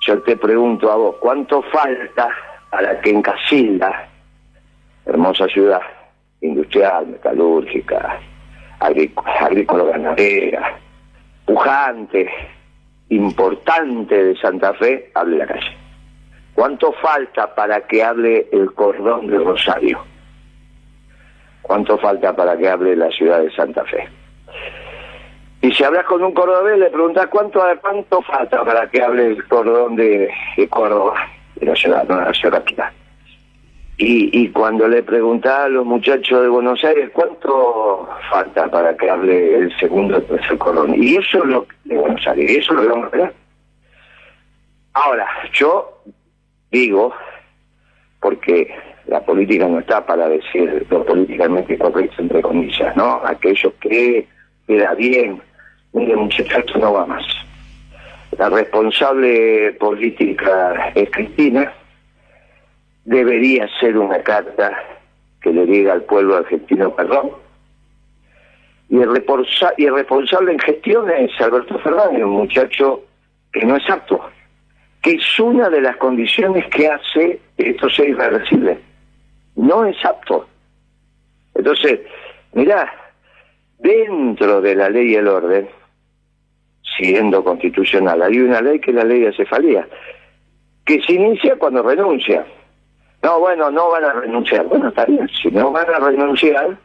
yo te pregunto a vos, ¿cuánto falta para que en Casilda, hermosa ciudad, industrial, metalúrgica, agrícola-ganadera, pujante, importante de Santa Fe, hable la calle? ¿Cuánto falta para que hable el cordón de Rosario? ¿Cuánto falta para que hable la ciudad de Santa Fe? Y si hablas con un cordobés, le preguntas cuánto, cuánto falta para que hable el cordón de, Córdoba, de la ciudad, no la ciudad capital. Y, y cuando le preguntás a los muchachos de Buenos Aires cuánto falta para que hable el segundo o tercer cordón. Y eso es lo de Buenos Aires, eso lo vamos a ver. Ahora, yo digo, porque la política no está para decir lo políticamente correcto, entre comillas, ¿no? Aquellos que queda bien, mire muchachos, esto no va más. La responsable política es Cristina, debería ser una carta que le diga al pueblo argentino perdón. Y el, y el responsable en gestión es Alberto Fernández, un muchacho que no es apto, que es una de las condiciones que hace esto sea irreversible. No es apto. Entonces, mirá, dentro de la ley y el orden, siendo constitucional, hay una ley que es la ley de cefalía, que se inicia cuando renuncia. No, bueno, no van a renunciar. Bueno, está bien, si no van a renunciar,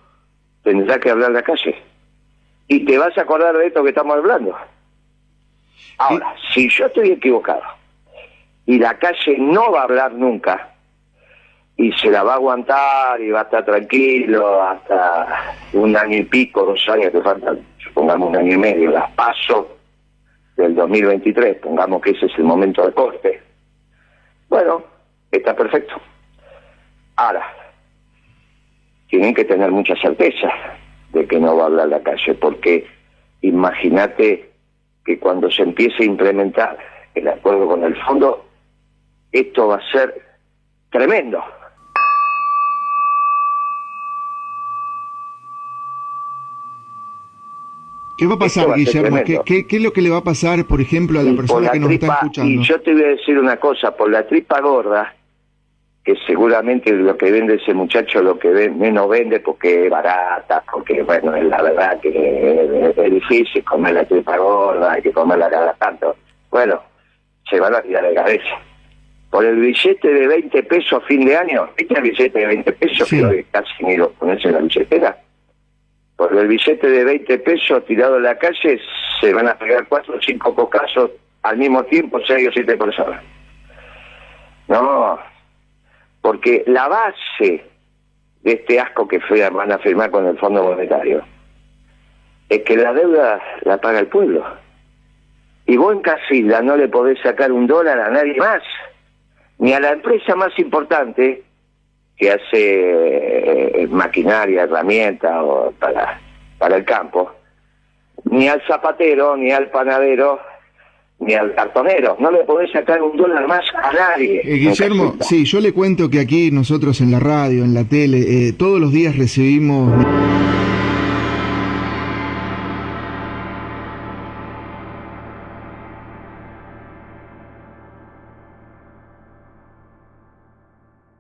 tendrá que hablar la calle. Y te vas a acordar de esto que estamos hablando. Ahora, si yo estoy equivocado y la calle no va a hablar nunca, y se la va a aguantar y va a estar tranquilo hasta un año y pico, dos años que faltan, supongamos un año y medio, las paso del 2023, pongamos que ese es el momento de corte. Bueno, está perfecto. Ahora, tienen que tener mucha certeza de que no va a hablar la calle, porque imagínate que cuando se empiece a implementar el acuerdo con el fondo, esto va a ser tremendo. ¿Qué va a pasar, Guillermo? ¿Qué, es lo que le va a pasar, por ejemplo, a la persona que nos está escuchando? Y yo te voy a decir una cosa, por la tripa gorda, que seguramente lo que vende ese muchacho, lo que menos vende porque es barata, porque, bueno, es la verdad que es, difícil comer la tripa gorda, hay que comerla cada tanto. Bueno, se van a tirar de cabeza. Por el billete de 20 pesos a fin de año, ¿viste el billete de 20 pesos? Sí. Que casi ni lo pones en la billetera por el billete de 20 pesos tirado en la calle se van a pegar cuatro o cinco cocazos al mismo tiempo, seis o siete personas. No, porque la base de este asco que van a firmar con el Fondo Monetario es que la deuda la paga el pueblo. Y vos en Casilda no le podés sacar un dólar a nadie más, ni a la empresa más importante que hace eh, maquinaria, herramienta o para, para el campo, ni al zapatero, ni al panadero, ni al cartonero. No le podés sacar un dólar más a nadie. Eh, Guillermo, sí, yo le cuento que aquí nosotros en la radio, en la tele, eh, todos los días recibimos...